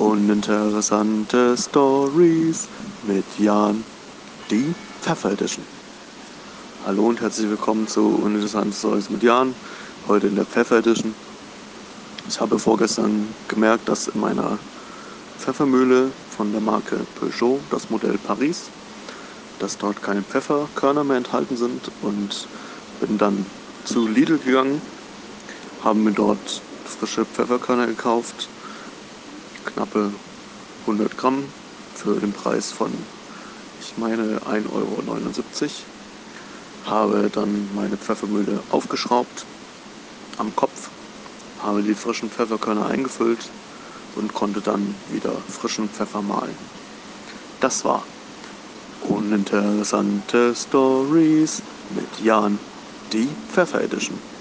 Uninteressante Stories mit Jan, die Pfeffer Edition. Hallo und herzlich willkommen zu Uninteressante Stories mit Jan, heute in der Pfeffer Edition. Ich habe vorgestern gemerkt, dass in meiner Pfeffermühle von der Marke Peugeot, das Modell Paris, dass dort keine Pfefferkörner mehr enthalten sind und bin dann zu Lidl gegangen, haben mir dort frische Pfefferkörner gekauft, knappe 100 Gramm für den Preis von, ich meine, 1,79 Euro. Habe dann meine Pfeffermühle aufgeschraubt am Kopf, habe die frischen Pfefferkörner eingefüllt und konnte dann wieder frischen Pfeffer mahlen. Das war uninteressante Stories mit Jan, die Pfeffer Edition.